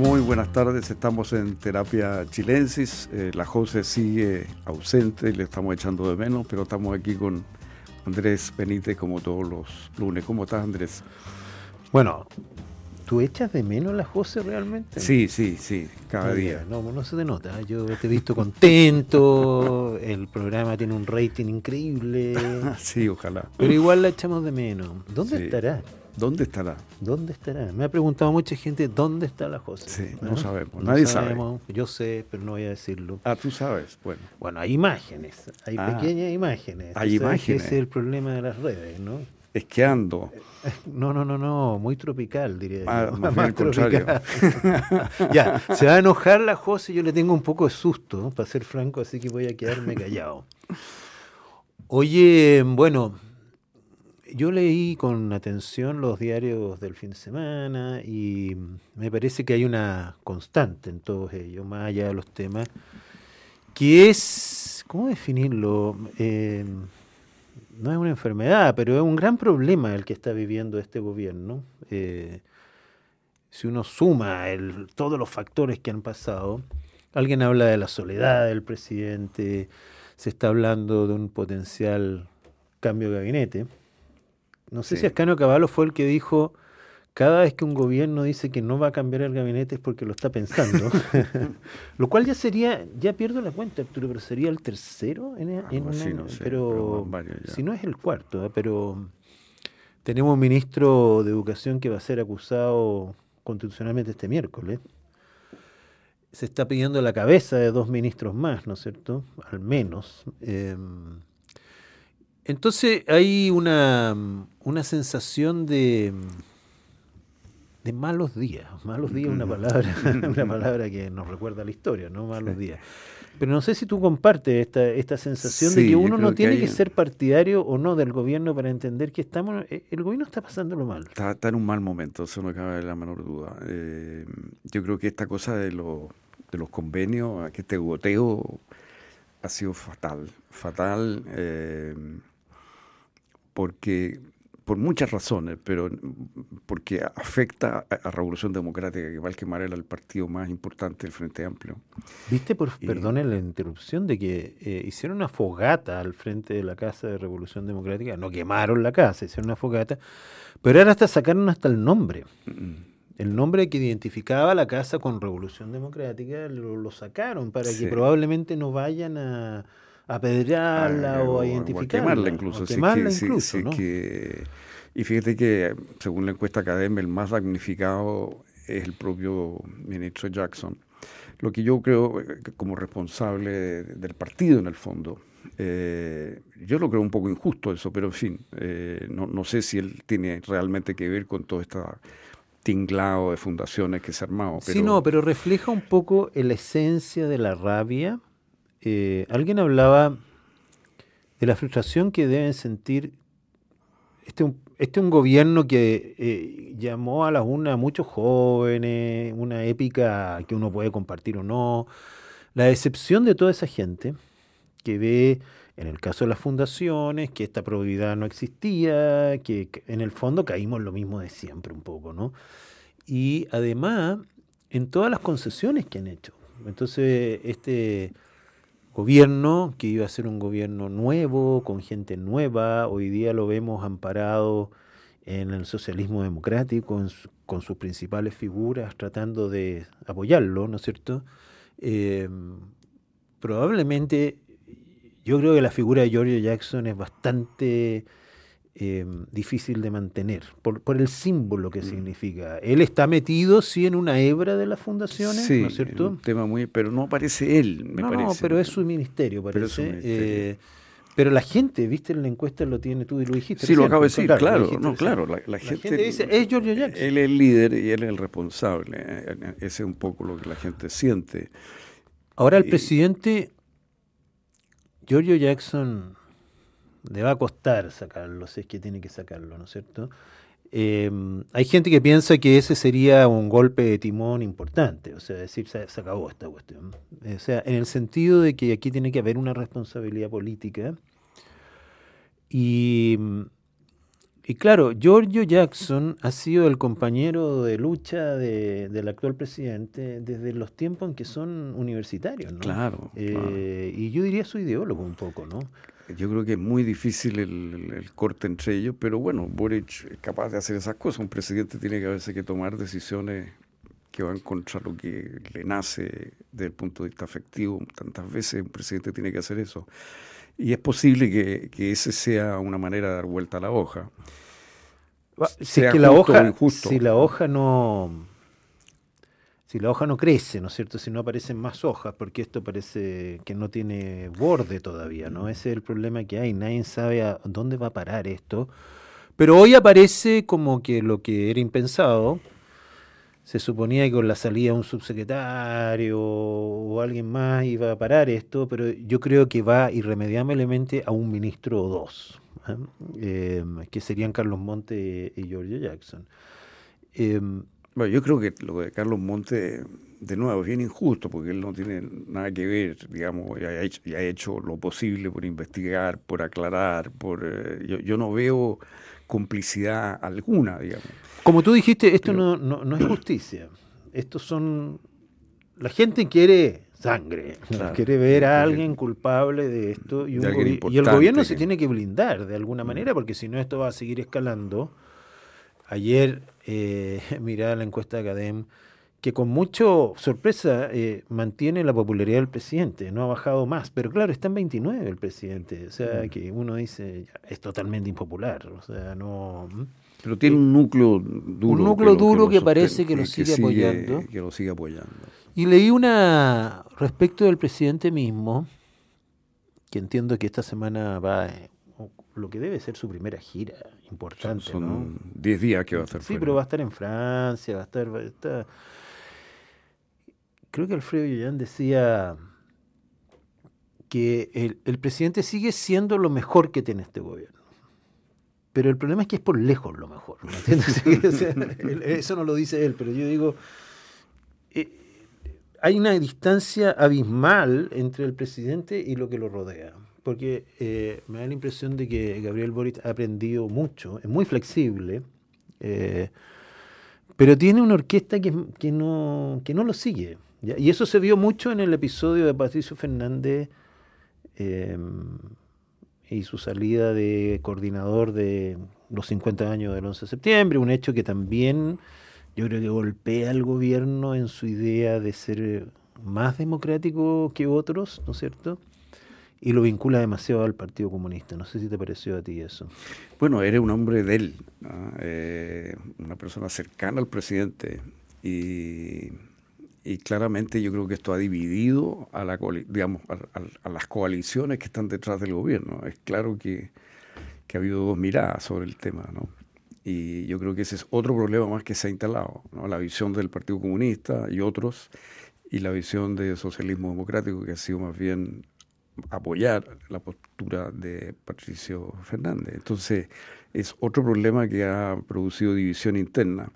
Muy buenas tardes, estamos en Terapia Chilensis. Eh, la José sigue ausente, le estamos echando de menos, pero estamos aquí con Andrés Benítez como todos los lunes. ¿Cómo estás, Andrés? Bueno, ¿tú echas de menos la José realmente? Sí, sí, sí, cada día. No, no se te nota. Yo te he visto contento, el programa tiene un rating increíble. sí, ojalá. Pero igual la echamos de menos. ¿Dónde estará? ¿Dónde estará? ¿Dónde estará? Me ha preguntado mucha gente dónde está la José. Sí, no, sabemos, nadie sabe. Yo sé, pero no voy a decirlo. Ah, tú sabes, bueno. Bueno, hay imágenes, hay ah. pequeñas imágenes. Hay imágenes. Ese es el problema de las redes, ¿no? Esqueando. No, no, no, no, muy tropical, diría ah, Más, al contrario. ya, se va a enojar la José, yo le tengo un poco de susto, para ser franco, así que voy a quedarme callado. Oye, bueno, yo leí con atención los diarios del fin de semana y me parece que hay una constante en todos ellos, más allá de los temas, que es, ¿cómo definirlo? Eh, no es una enfermedad, pero es un gran problema el que está viviendo este gobierno. Eh, si uno suma todos los factores que han pasado, alguien habla de la soledad del presidente, se está hablando de un potencial cambio de gabinete no sé si Ascanio Caballo fue el que dijo, cada vez que un gobierno dice que no va a cambiar el gabinete es porque lo está pensando. Lo cual ya sería, ya pierdo la cuenta, Arturo, pero sería el tercero en, en pero, si no es el cuarto, ¿eh? pero tenemos un ministro de Educación que va a ser acusado constitucionalmente este miércoles. Se está pidiendo la cabeza de dos ministros más, ¿no es cierto? Al menos. Eh, entonces hay una, una sensación de, de malos días. Malos días es una palabra, una palabra que nos recuerda a la historia, ¿no? Malos días. Pero no sé si tú compartes esta, esta sensación de que uno no tiene que, ser partidario o no del gobierno para entender que estamos eh, el gobierno está pasándolo mal. Está, en un mal momento, eso no cabe la menor duda. Eh, yo creo que esta cosa de, de los convenios, que este goteo ha sido fatal, fatal. Eh, porque por muchas razones, pero porque afecta a la Revolución Democrática, que Valquemar era el partido más importante del Frente Amplio. Viste, por, perdone la interrupción, de que eh, hicieron una fogata al frente de la Casa de Revolución Democrática, no quemaron la casa, hicieron una fogata, pero ahora hasta sacaron hasta el nombre. El nombre que identificaba la casa con Revolución Democrática lo, sacaron para que probablemente no vayan a apedrearla ah, o, a identificarla. O quemarla incluso. quemarla incluso y fíjate que, según la encuesta académica, el más damnificado es el propio ministro Jackson. Lo que yo creo eh, como responsable del partido en el fondo. Eh, yo lo creo un poco injusto eso, pero en fin, eh, no, no, sé si él tiene realmente que ver con todo este tinglado de fundaciones que se ha armado. Pero... Sí, no, pero refleja un poco la esencia de la rabia eh, alguien hablaba de la frustración que deben sentir este, este un gobierno que eh, llamó a la una a muchos jóvenes, una épica que uno puede compartir o no, la decepción de toda esa gente que ve, en el caso de las fundaciones, que esta probabilidad no existía, que, que en el fondo caímos lo mismo de siempre un poco, ¿no? Y además, en todas las concesiones que han hecho. Entonces, este gobierno, que iba a ser un gobierno nuevo, con gente nueva, hoy día lo vemos amparado en el socialismo democrático, con sus principales figuras, tratando de apoyarlo, ¿no es cierto? Em, probablemente, yo creo que la figura de Giorgio Jackson es bastante Em, difícil de mantener, por, por el símbolo que mm. significa. Él está metido, sí, en una hebra de las fundaciones, ¿no es cierto? un tema muy, pero no aparece él, me no, parece. No, pero es su ministerio, parece. Eh, pero, la gente, viste, en la encuesta lo tiene tú y lo dijiste. Sí, lo acabo de decir, claro, no, claro. La, gente, dice, es Giorgio Jackson. Él es el líder y él es el responsable. Eh, ese es un poco lo que la gente siente. Ahora el presidente Giorgio Jackson le va a costar sacarlo, si es que tiene que sacarlo, ¿no es cierto? Em, hay gente que piensa que ese sería un golpe de timón importante, o sea, decir, se, acabó esta cuestión. O sea, en el sentido de que aquí tiene que haber una responsabilidad política y y claro, Giorgio Jackson ha sido el compañero de lucha de, del actual presidente desde los tiempos en que son universitarios, ¿no? Claro, eh, Y yo diría su ideólogo un poco, ¿no? Yo creo que es muy difícil el, corte entre ellos, pero bueno, Boric es capaz de hacer esas cosas. Un presidente tiene que a veces que tomar decisiones que van contra lo que le nace desde el punto de vista afectivo. Tantas veces un presidente tiene que hacer eso. Y es posible que, que ese sea una manera de dar vuelta a la hoja. Si que la hoja, si la hoja no si la hoja no crece, ¿no es cierto? Si no aparecen más hojas, porque esto parece que no tiene borde todavía, ¿no? Ese es el problema que hay, nadie sabe a dónde va a parar esto. Pero hoy aparece como que lo que era impensado, se suponía que con la salida de un subsecretario o alguien más iba a parar esto, pero yo creo que va irremediablemente a un ministro o dos. ¿eh? Em, que serían Carlos Monte y Giorgio Jackson. Em, bueno, yo creo que lo de Carlos Monte, de nuevo, es bien injusto porque él no tiene nada que ver, digamos, y ha hecho, ha hecho lo posible por investigar, por aclarar, por eh, yo, no veo complicidad alguna, digamos. Como tú dijiste, esto no, no, no es justicia. Estos son... La gente quiere sangre. Quiere ver a alguien culpable de esto y, el gobierno se tiene que blindar de alguna mm. manera porque si no esto va a seguir escalando. Ayer eh, miraba la encuesta de Academ que con mucha sorpresa eh, mantiene la popularidad del presidente, no ha bajado más, pero claro, está en 29 el presidente, o sea mm. que uno dice, es totalmente impopular, o sea, no... Pero tiene un núcleo duro. Un núcleo duro que, parece que, lo sigue, apoyando. Que lo sigue apoyando. Y leí una respecto del presidente mismo, que entiendo que esta semana va lo que debe ser su primera gira importante. Son 10 días que va a estar. Sí, pero va a estar en Francia, va a estar. Creo que Alfredo Yoyan decía que el, el, presidente sigue siendo lo mejor que tiene este gobierno. Pero el problema es que es por lejos lo mejor. eso no lo dice él, pero yo digo, eh, hay una distancia abismal entre el presidente y lo que lo rodea. Porque eh, me da la impresión de que Gabriel Boric ha aprendido mucho, es muy flexible, eh, pero tiene una orquesta que, que, no, que no lo sigue. Y eso se vio mucho en el episodio de Patricio Fernández em, y su salida de coordinador de los 50 años del 11 de septiembre, un hecho que también yo creo que golpea al gobierno en su idea de ser más democrático que otros, ¿no es cierto? Y lo vincula demasiado al Partido Comunista. No sé si te pareció a ti eso. Bueno, eres un hombre de él, eh, una persona cercana al presidente. Y, claramente yo creo que esto ha dividido a, la, digamos, a, las coaliciones que están detrás del gobierno. Es claro que, que ha habido dos miradas sobre el tema, ¿no? Y yo creo que ese es otro problema más que se ha instalado, la visión del Partido Comunista y otros, y la visión del socialismo democrático, que ha sido más bien apoyar la postura de Patricio Fernández. Entonces, es otro problema que ha producido división interna.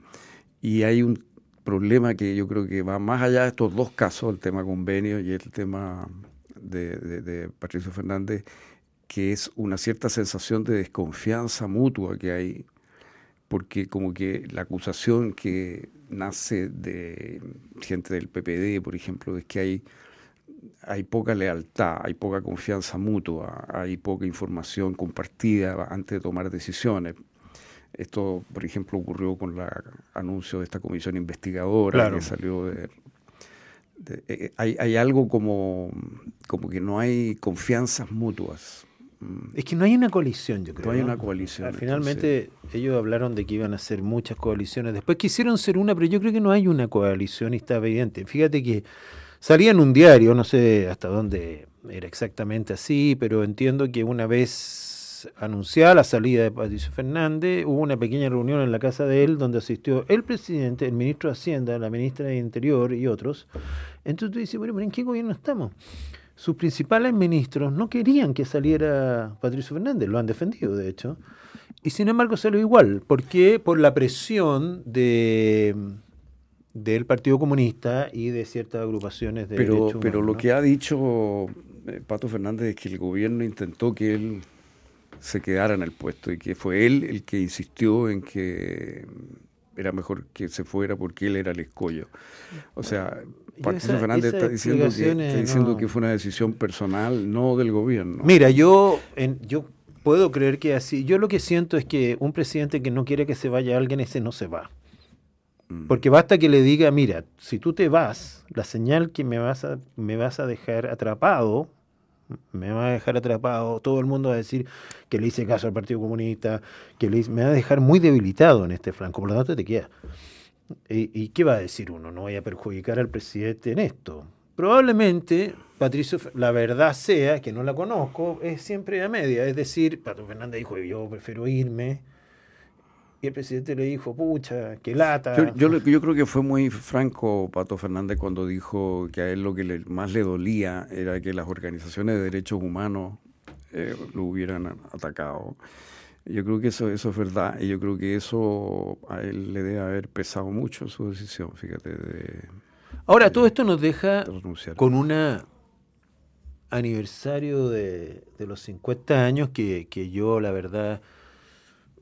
Y hay un problema que yo creo que va más allá de estos dos casos, el tema convenio y el tema de, Patricio Fernández, que es una cierta sensación de desconfianza mutua que hay porque como que la acusación que nace de gente del PPD, por ejemplo, es que hay, hay poca lealtad, hay poca confianza mutua, hay poca información compartida antes de tomar decisiones. Esto, por ejemplo, ocurrió con el anuncio de esta comisión investigadora que salió de... Eh, hay, hay algo como, como que no hay confianzas mutuas. Mm. Es que no hay una coalición, yo creo. No hay una coalición. Finalmente ellos hablaron de que iban a ser muchas coaliciones. Después quisieron ser una, pero yo creo que no hay una coalición y está evidente. Fíjate que salía en un diario, no sé hasta dónde era exactamente así, pero entiendo que una vez anunciada la salida de Patricio Fernández, hubo una pequeña reunión en la casa de él donde asistió el presidente, el ministro de Hacienda, la ministra de Interior y otros. Entonces tú dices, bueno, ¿en qué gobierno estamos? sus principales ministros no querían que saliera Patricio Fernández, lo han defendido de hecho, y sin embargo salió igual. ¿Por qué? Por la presión de del Partido Comunista y de ciertas agrupaciones de pero, Pero lo que ha dicho eh, Pato Fernández es que el gobierno intentó que él se quedara en el puesto y que fue él el que insistió en que era mejor que se fuera porque él era el escollo. O sea, Patricio Fernández está diciendo, que, diciendo que fue una decisión personal, no del gobierno. Mira, yo, en, yo puedo creer que así. Yo lo que siento es que un presidente que no quiere que se vaya alguien, ese no se va. Mm. Porque basta que le diga, mira, si tú te vas, la señal que me vas a, me vas a dejar atrapado, me va a dejar atrapado, todo el mundo va a decir que le hice caso al Partido Comunista, que le me va a dejar muy debilitado en este flanco, por lo tanto te queda. ¿Y, qué va a decir uno? No voy a perjudicar al presidente en esto. Probablemente, Patricio, la verdad sea, que no la conozco, es siempre a media. Es decir, Pato Fernández dijo, yo prefiero irme, y el presidente le dijo, pucha, qué lata. Yo, yo, creo que fue muy franco Pato Fernández cuando dijo que a él lo que más le dolía era que las organizaciones de derechos humanos eh, lo hubieran atacado. Yo creo que eso, eso es verdad y yo creo que eso a él le debe haber pesado mucho su decisión, fíjate. De, Ahora, todo esto nos deja con un aniversario de, de, los 50 años que, que yo, la verdad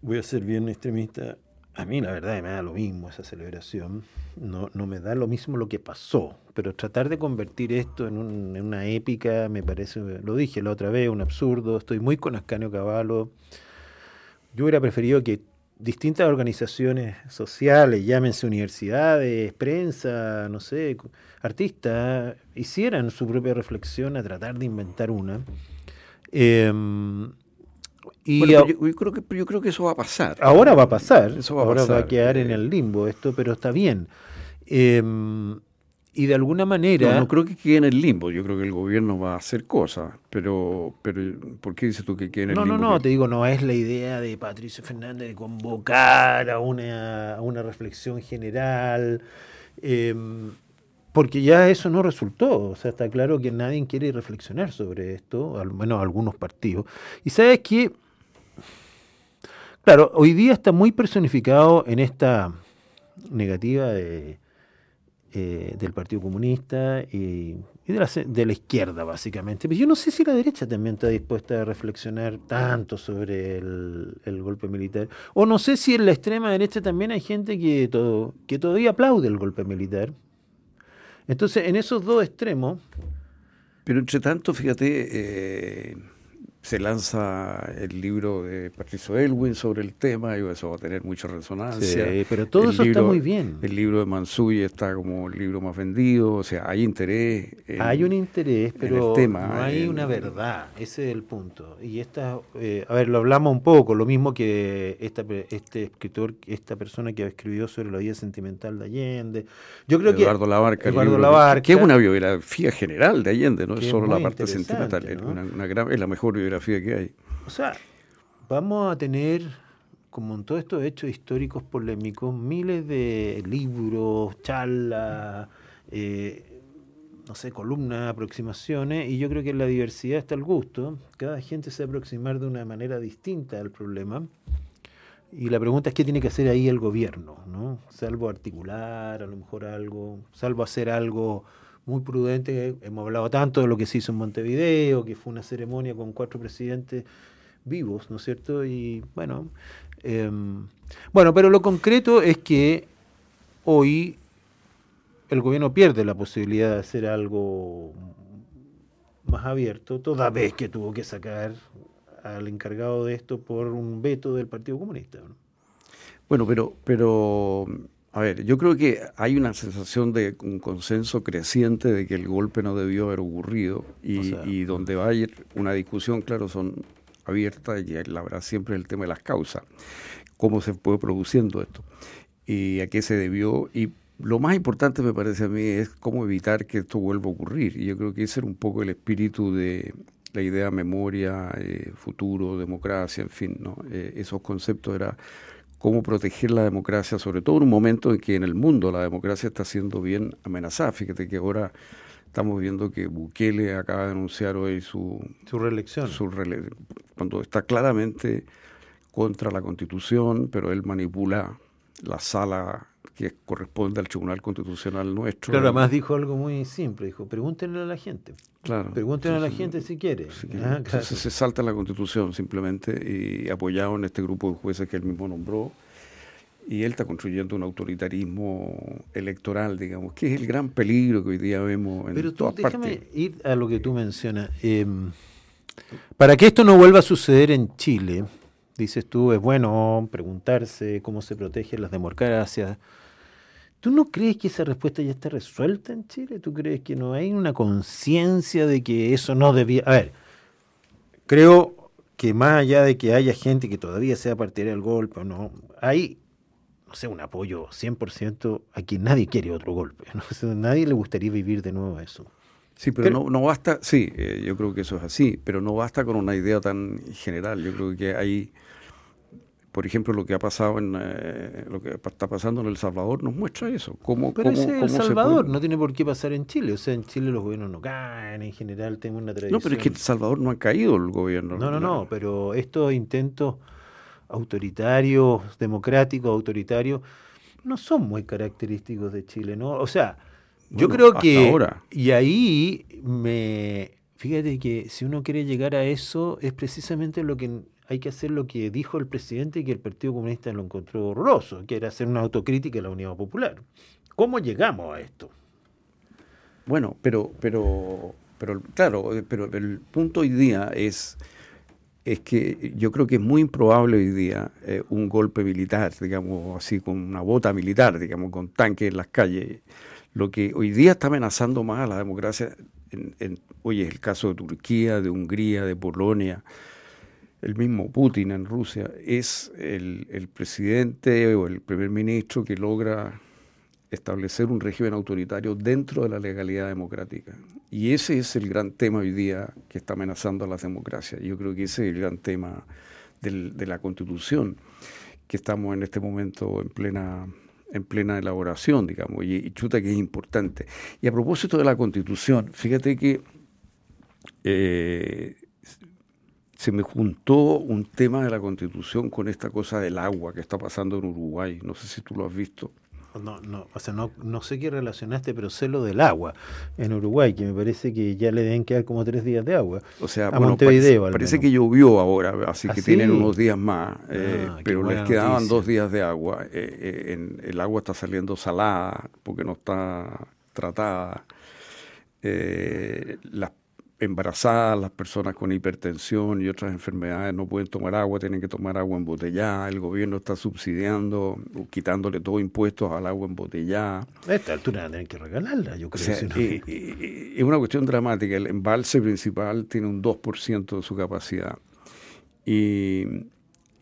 voy a ser bien extremista. A mí la verdad me da lo mismo esa celebración, no, no me da lo mismo lo que pasó, pero tratar de convertir esto en, una épica me parece, lo dije la otra vez, un absurdo, estoy muy con Ascanio Caballo. Yo hubiera preferido que distintas organizaciones sociales, llámense universidades, prensa, no sé, artistas, hicieran su propia reflexión a tratar de inventar una. Eh, y yo, creo que, yo creo que eso va a pasar. Ahora va a pasar, eso va ahora va a quedar en el limbo esto, pero está bien. Em, y de alguna manera... No, creo que quede en el limbo, yo creo que el gobierno va a hacer cosas, pero, pero ¿por qué dices tú que quede en el limbo? No, no, no, te digo, no es la idea de Patricio Fernández de convocar a una, a una reflexión general. Eh, porque ya eso no resultó. O sea, está claro que nadie quiere reflexionar sobre esto, al menos algunos partidos. Y sabes que, claro, hoy día está muy personificado en esta negativa eh, del Partido Comunista y, de, la, de, la, izquierda, básicamente. Pero yo no sé si la derecha también está dispuesta a reflexionar tanto sobre el, golpe militar. O no sé si en la extrema derecha también hay gente que todavía aplaude el golpe militar entonces, en esos dos extremos... Pero entre tanto, fíjate, eh, se lanza el libro de Patricio Elwin sobre el tema y eso va a tener mucha resonancia. Sí, pero todo eso está muy bien. El libro de Mansuy está como el libro más vendido, o sea, hay interés. hay un interés, pero no hay una verdad, ese es el punto. Y esta, eh, a ver, lo hablamos un poco, lo mismo que esta, este escritor, esta persona que escribió sobre la vida sentimental de Allende. Yo creo Eduardo que Labarca, Eduardo Labarca, que es una biografía general de Allende, no es solo la parte sentimental, es, una, es la mejor biografía que hay. O sea, vamos a tener, como en todos estos hechos históricos polémicos, miles de libros, charlas, eh, no sé, columnas, aproximaciones, y yo creo que en la diversidad está el gusto. Cada gente se va aproximar de una manera distinta al problema. Y la pregunta es qué tiene que hacer ahí el gobierno, ¿no? Salvo articular, a lo mejor algo, salvo hacer algo muy prudente. Hemos hablado tanto de lo que se hizo en Montevideo, que fue una ceremonia con cuatro presidentes vivos, ¿no es cierto? Y bueno, em, bueno, pero lo concreto es que hoy el gobierno pierde la posibilidad de hacer algo más abierto, toda vez que tuvo que sacar al encargado de esto por un veto del Partido Comunista. Bueno, pero, pero a ver, yo creo que hay una sensación de un consenso creciente de que el golpe no debió haber ocurrido y, donde va a ir una discusión, claro, son abiertas y habrá siempre el tema de las causas, cómo se fue produciendo esto y a qué se debió y lo más importante me parece a mí es cómo evitar que esto vuelva a ocurrir y yo creo que ese era un poco el espíritu de la idea memoria, eh, futuro, democracia, en fin, ¿no? Eh, esos conceptos era cómo proteger la democracia, sobre todo en un momento en que en el mundo la democracia está siendo bien amenazada. Fíjate que ahora estamos viendo que Bukele acaba de anunciar hoy su, su reelección. Su cuando está claramente contra la constitución, pero él manipula la sala que corresponde al Tribunal Constitucional nuestro. Claro, además dijo algo muy simple, dijo, pregúntenle a la gente. Claro. Pregúntenle a la gente si quiere. Ah, se salta la Constitución simplemente y apoyado en este grupo de jueces que él mismo nombró. Y él está construyendo un autoritarismo electoral, digamos, que es el gran peligro que hoy día vemos en Pero tú, déjame ir a lo que tú mencionas. Em, para que esto no vuelva a suceder en Chile, dices tú, es bueno preguntarse cómo se protegen las democracias. ¿Tú no crees que esa respuesta ya está resuelta en Chile? ¿Tú crees que no hay una conciencia de que eso no debía... A ver, creo que más allá de que haya gente que todavía sea partidaria del golpe o no, hay, no sé, un apoyo 100% a quien nadie quiere otro golpe. ¿no? nadie le gustaría vivir de nuevo eso. Sí, pero, no, no basta, sí, eh, yo creo que eso es así, pero no basta con una idea tan general. Yo creo que hay por ejemplo, lo que ha pasado en eh, lo que está pasando en El Salvador nos muestra eso. Cómo, Pero ese El Salvador no tiene por qué pasar en Chile. O sea, en Chile los gobiernos no caen, en general tenemos una tradición. No, pero es que en El Salvador no ha caído el gobierno. No, no, no, pero estos intentos autoritarios, democráticos, autoritarios, no son muy característicos de Chile, ¿no? O sea, yo creo que... Ahora. Y ahí me... Fíjate que si uno quiere llegar a eso, es precisamente lo que hay que hacer lo que dijo el presidente y que el Partido Comunista lo encontró horroroso, que era hacer una autocrítica de la Unión Popular. ¿Cómo llegamos a esto? Bueno, pero, pero, pero claro, pero el punto hoy día es, es que yo creo que es muy improbable hoy día eh, un golpe militar, digamos así, con una bota militar, digamos, con tanques en las calles. Lo que hoy día está amenazando más a la democracia, en, oye, es el caso de Turquía, de Hungría, de Polonia, el mismo Putin en Rusia, es el, presidente o el primer ministro que logra establecer un régimen autoritario dentro de la legalidad democrática. Y ese es el gran tema hoy día que está amenazando a las democracias. Yo creo que ese es el gran tema de la constitución, que estamos en este momento en plena, en plena elaboración, digamos, y, chuta que es importante. Y a propósito de la constitución, fíjate que eh, se me juntó un tema de la constitución con esta cosa del agua que está pasando en Uruguay. No sé si tú lo has visto. No, no, o sea, no, no sé qué relacionaste, pero sé lo del agua en Uruguay, que me parece que ya le deben quedar como tres días de agua. O sea, bueno, parece, que llovió ahora, así que ¿Ah, tienen unos días más, eh, ah, pero les quedaban dos días de agua. Eh, eh, en, el agua está saliendo salada porque no está tratada. las embarazadas, las personas con hipertensión y otras enfermedades no pueden tomar agua, tienen que tomar agua embotellada, el gobierno está subsidiando, quitándole todo impuestos al agua embotellada. A esta altura tienen que regalarla, yo creo. es una cuestión dramática, el embalse principal tiene un 2% de su capacidad. Y,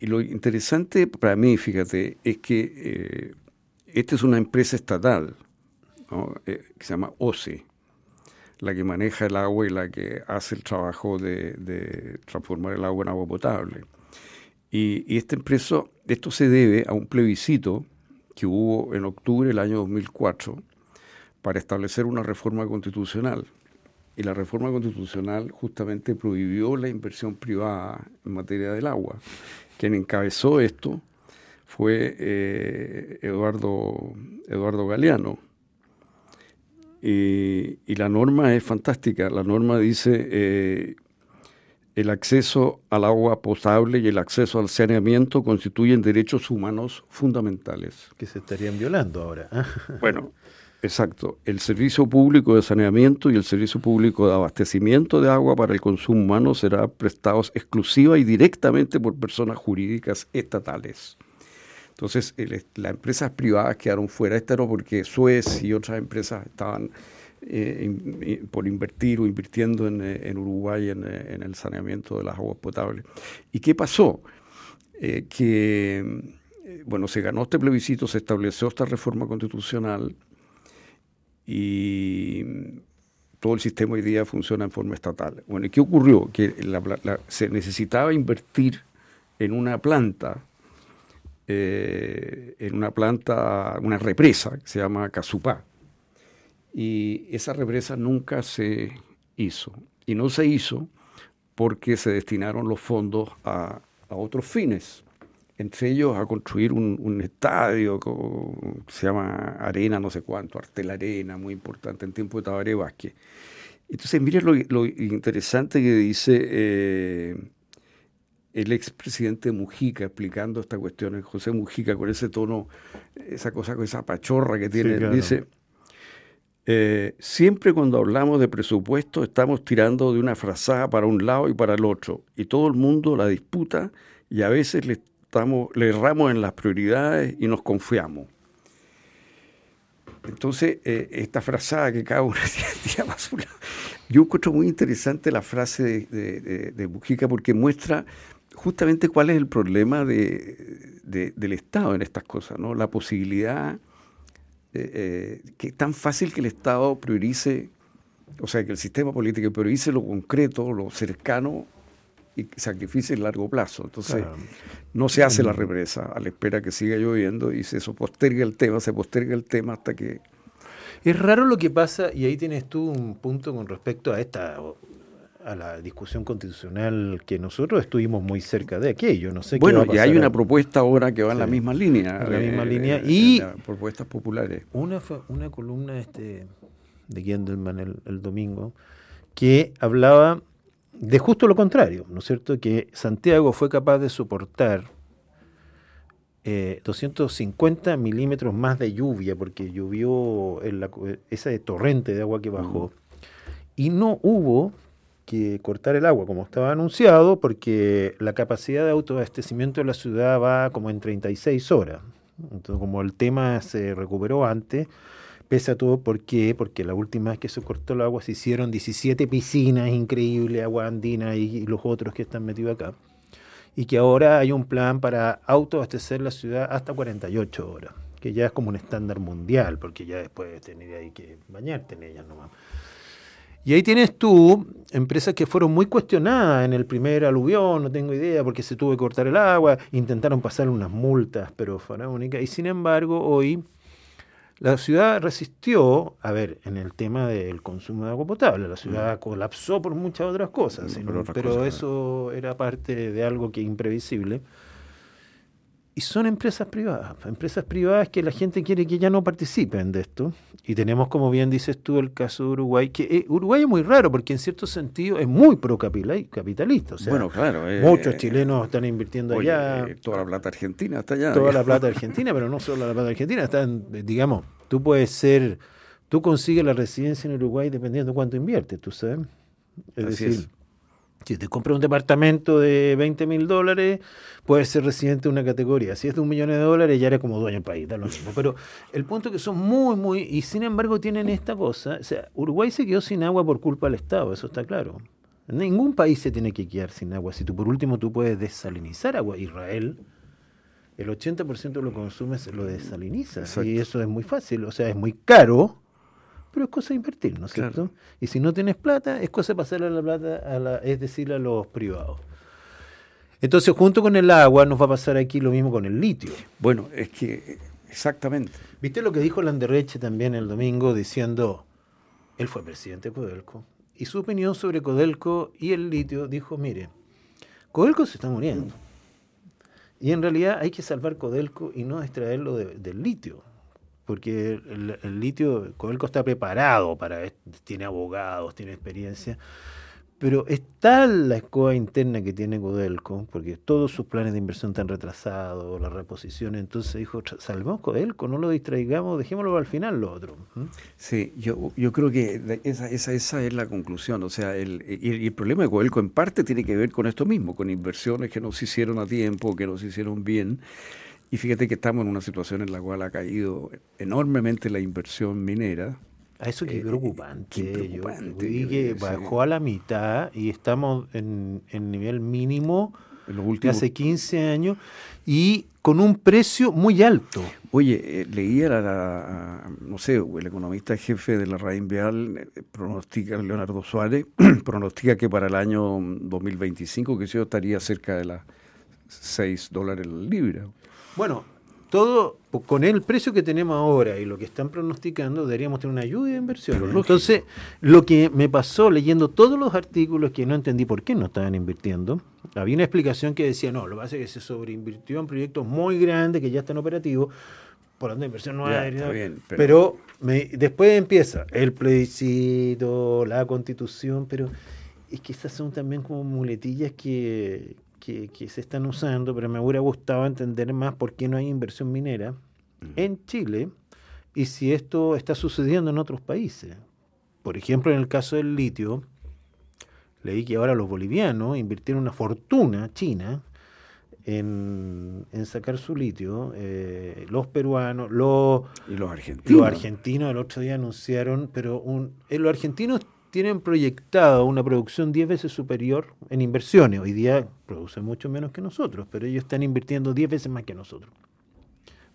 lo interesante para mí, fíjate, es que eh, esta es una empresa estatal eh, que se llama OCE, la que maneja el agua y la que hace el trabajo de, transformar el agua en agua potable. Y, este empresa, esto se debe a un plebiscito que hubo en octubre del año 2004 para establecer una reforma constitucional. Y la reforma constitucional justamente prohibió la inversión privada en materia del agua. Quien encabezó esto fue eh, Eduardo, Eduardo Galeano, y, la norma es fantástica. La norma dice eh, el acceso al agua potable y el acceso al saneamiento constituyen derechos humanos fundamentales. Que se estarían violando ahora. bueno, exacto. El servicio público de saneamiento y el servicio público de abastecimiento de agua para el consumo humano será prestados exclusiva y directamente por personas jurídicas estatales. Entonces, las empresas privadas quedaron fuera. Esta no porque Suez y otras empresas estaban eh, por invertir o invirtiendo en, eh, Uruguay eh, en, el saneamiento de las aguas potables. ¿Y qué pasó? que, bueno, se ganó este plebiscito, se estableció esta reforma constitucional y todo el sistema hoy día funciona en forma estatal. Bueno, ¿y qué ocurrió? Que se necesitaba invertir en una planta eh, en una planta, una represa que se llama Casupá. Y esa represa nunca se hizo. Y no se hizo porque se destinaron los fondos a, otros fines. entre ellos a construir un, estadio que se llama Arena, no sé cuánto, Artel Arena, muy importante en tiempo de Tabaré Vázquez. Entonces, mire lo, interesante que dice eh, el expresidente Mujica explicando esta cuestión, José Mujica, con ese tono, esa cosa, con esa pachorra que tiene, dice, eh, siempre cuando hablamos de presupuesto estamos tirando de una frazada para un lado y para el otro, y todo el mundo la disputa y a veces le, estamos, le erramos en las prioridades y nos confiamos. Entonces, eh, esta frazada que cada uno tira más Yo encuentro muy interesante la frase de, de, Mujica porque muestra justamente cuál es el problema del Estado en estas cosas, ¿no? La posibilidad eh, eh, que es tan fácil que el Estado priorice, o sea, que el sistema político priorice lo concreto, lo cercano y sacrifice el largo plazo. Entonces, no se hace la represa a la espera que siga lloviendo y se posterga el tema, se posterga el tema hasta que... Es raro lo que pasa, y ahí tienes tú un punto con respecto a esta a la discusión constitucional que nosotros estuvimos muy cerca de aquello. No sé bueno, y hay una propuesta ahora que va en la misma línea. En la misma línea. y propuestas populares. Una fue una columna este, de Gendelman el, el domingo que hablaba de justo lo contrario, ¿no es cierto? Que Santiago fue capaz de soportar 250 eh, milímetros más de lluvia, porque llovió en ese torrente de agua que bajó, y no hubo que cortar el agua como estaba anunciado, porque la capacidad de autoabastecimiento de la ciudad va como en 36 horas. Entonces, como el tema se recuperó antes, Pese a todo, ¿por qué? Porque la última vez que se cortó el agua se hicieron 17 piscinas increíbles, agua andina y, los otros que están metidos acá. Y que ahora hay un plan para autoabastecer la ciudad hasta 48 horas, que ya es como un estándar mundial, porque ya después tener ahí que bañarte en ellas nomás. Y ahí tienes tú empresas que fueron muy cuestionadas en el primer aluvión, no tengo idea, porque se tuvo que cortar el agua, intentaron pasar unas multas, pero faraónicas, y sin embargo hoy la ciudad resistió, a ver, en el tema del consumo de agua potable, la ciudad mm. colapsó por muchas otras cosas, pero eso era parte de algo que es imprevisible. Y son empresas privadas, empresas privadas que la gente quiere que ya no participen de esto. Y tenemos, como bien dices tú, el caso de Uruguay, que eh, Uruguay es muy raro porque en cierto sentido es muy pro-capitalista. bueno, claro. Eh, muchos chilenos están invirtiendo allá. Eh, toda la plata argentina está allá. Toda la plata argentina, pero no solo la plata argentina, están, digamos, tú puedes ser, tú consigues la residencia en Uruguay dependiendo de cuánto inviertes, tú sabes. Es decir, si te compras un departamento de 20 mil dólares, puedes ser residente de una categoría. Si es de un millón de dólares, ya eres como dueño del país, da lo mismo. Pero el punto es que son muy, muy. Y sin embargo, tienen esta cosa. O sea, Uruguay se quedó sin agua por culpa del Estado, eso está claro. Ningún país se tiene que quedar sin agua. Si tú, por último, tú puedes desalinizar agua. Israel, el 80% de lo que consumes lo desaliniza. Y eso es muy fácil. O sea, es muy caro pero es cosa de invertir, ¿no es cierto? Y si no tienes plata, es cosa de pasarle la plata, a la, es decir, a los privados. Entonces, junto con el agua, nos va a pasar aquí lo mismo con el litio. Bueno, es que exactamente. ¿Viste lo que dijo Landerreche también el domingo diciendo, él fue presidente de Codelco, y su opinión sobre Codelco y el litio dijo, mire, Codelco se está muriendo. Y en realidad hay que salvar Codelco y no extraerlo del litio porque el, litio, Codelco está preparado para tiene abogados, tiene experiencia, pero es tal la escoba interna que tiene Codelco, porque todos sus planes de inversión están retrasados, la reposición, entonces dijo, salvemos Codelco, no lo distraigamos, dejémoslo al final lo otro. Sí, yo, yo creo que esa, esa, esa es la conclusión, o sea, el, y el problema de Codelco en parte tiene que ver con esto mismo, con inversiones que no se hicieron a tiempo, que no se hicieron bien, y fíjate que estamos en una situación en la cual ha caído enormemente la inversión minera. A eso que es eh, preocupante. preocupante yo que bajó a la mitad y estamos en, en nivel mínimo de hace 15 años y con un precio muy alto. Oye, eh, leía, la, no sé, el economista jefe de la Reinvial eh, pronostica, Leonardo Suárez, pronostica que para el año 2025, que yo estaría cerca de las 6 dólares la libra. Bueno, todo con el precio que tenemos ahora y lo que están pronosticando, deberíamos tener una ayuda de inversión. Entonces, lo que me pasó leyendo todos los artículos que no entendí por qué no estaban invirtiendo, había una explicación que decía, no, lo que pasa es que se sobreinvirtió en proyectos muy grandes que ya están operativos, por donde inversión no hay. pero, después empieza el plebiscito, la constitución, pero es que esas son también como muletillas que, que, se están usando, pero me hubiera gustado entender más por qué no hay inversión minera en Chile y si esto está sucediendo en otros países. Por ejemplo, en el caso del litio, leí que ahora los bolivianos invirtieron una fortuna china en, sacar su litio. Eh, los peruanos, los, y los argentinos. Los argentinos el otro día anunciaron, pero un, eh, los argentinos tienen proyectado una producción 10 veces superior en inversiones. Hoy día producen mucho menos que nosotros, pero ellos están invirtiendo 10 veces más que nosotros.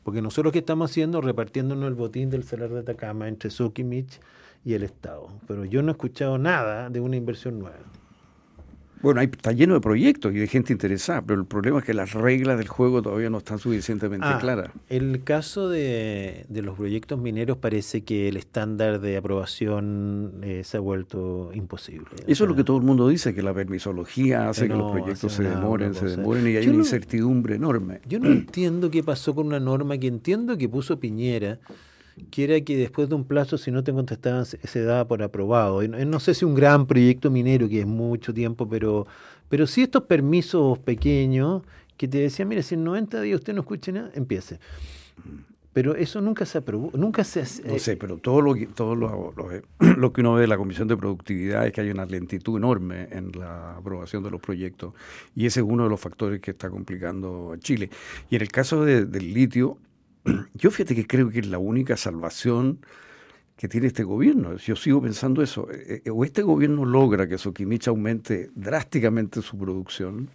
Porque nosotros que estamos haciendo, repartiéndonos el botín del salar de Atacama entre Sokimich y el Estado. Pero yo no he escuchado nada de una inversión nueva. Bueno, está lleno de proyectos y de gente interesada, pero el problema es que las reglas del juego todavía no están suficientemente ah, claras. El caso de, los proyectos mineros parece que el estándar de aprobación eh, se ha vuelto imposible. Eso es lo que todo el mundo dice, que la permisología hace que, los proyectos se demoren, se demoren y hay una incertidumbre enorme. Yo no entiendo qué pasó con una norma que entiendo que puso Piñera que era que después de un plazo, si no te contestaban, se, daba por aprobado. No sé si un gran proyecto minero, que es mucho tiempo, pero, pero sí estos permisos pequeños que te decían, mire, si en 90 días usted no escuche nada, empiece. Pero eso nunca se aprobó, nunca se... No eh, sé, pero todo, lo, todo lo, lo, que uno ve de la Comisión de Productividad es que hay una lentitud enorme en la aprobación de los proyectos y ese es uno de los factores que está complicando a Chile. Y en el caso del litio, yo fíjate que creo que es la única salvación que tiene este gobierno. Yo sigo pensando eso. Eh, eh, o este gobierno logra que Soquimich aumente drásticamente su producción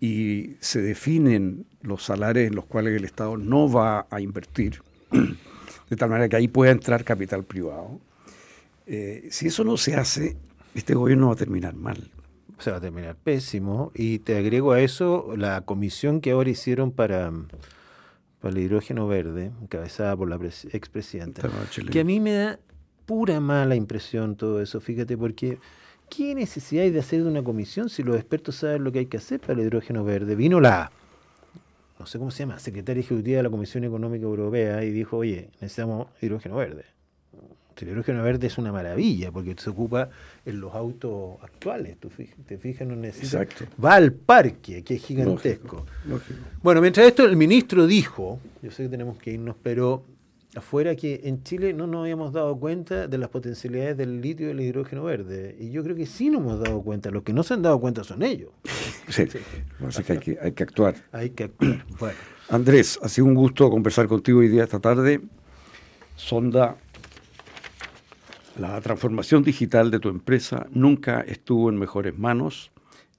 y se definen los salarios en los cuales el Estado no va a invertir, de tal manera que ahí pueda entrar capital privado. Eh, si eso no se hace, este gobierno va a terminar mal. Se va a terminar pésimo. Y te agrego a eso la comisión que ahora hicieron para para el hidrógeno verde, encabezada por la expresidenta, que a mí me da pura mala impresión todo eso, fíjate, porque ¿qué necesidad hay de hacer de una comisión si los expertos saben lo que hay que hacer para el hidrógeno verde? Vino la, no sé cómo se llama, secretaria ejecutiva de la Comisión Económica Europea y dijo, oye, necesitamos hidrógeno verde. El hidrógeno verde es una maravilla porque se ocupa en los autos actuales. Tú te fijas, no necesita. Va al parque, que es gigantesco. Bueno, mientras esto, el ministro dijo, yo sé que tenemos que irnos, pero afuera que en Chile no nos habíamos dado cuenta de las potencialidades del litio y del hidrógeno verde. Y yo creo que sí nos hemos dado cuenta. Los que no se han dado cuenta son ellos. Sí, Así que hay, que hay que actuar. Hay que actuar. Bueno. Andrés, ha sido un gusto conversar contigo hoy día esta tarde. Sonda la transformación digital de tu empresa nunca estuvo en mejores manos.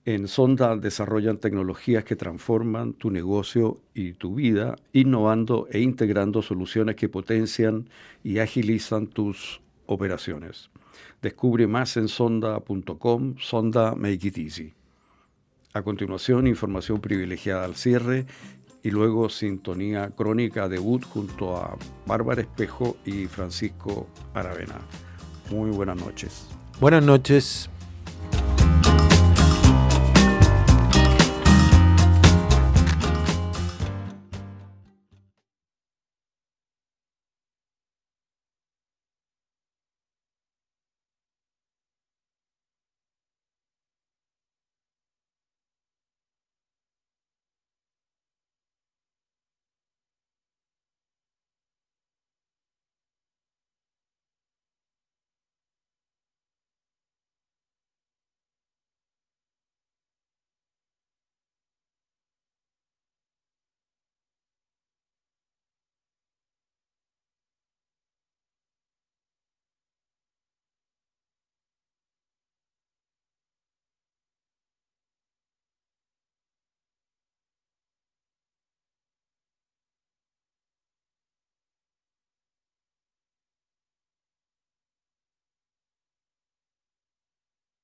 En Sonda desarrollan tecnologías que transforman tu negocio y tu vida, innovando e integrando soluciones que potencian y agilizan tus operaciones. Descubre más en sonda.com, Sonda Make It Easy. A continuación, información privilegiada al cierre y luego sintonía crónica debut junto a Bárbara Espejo y Francisco Aravena. Muy buenas noches. Buenas noches.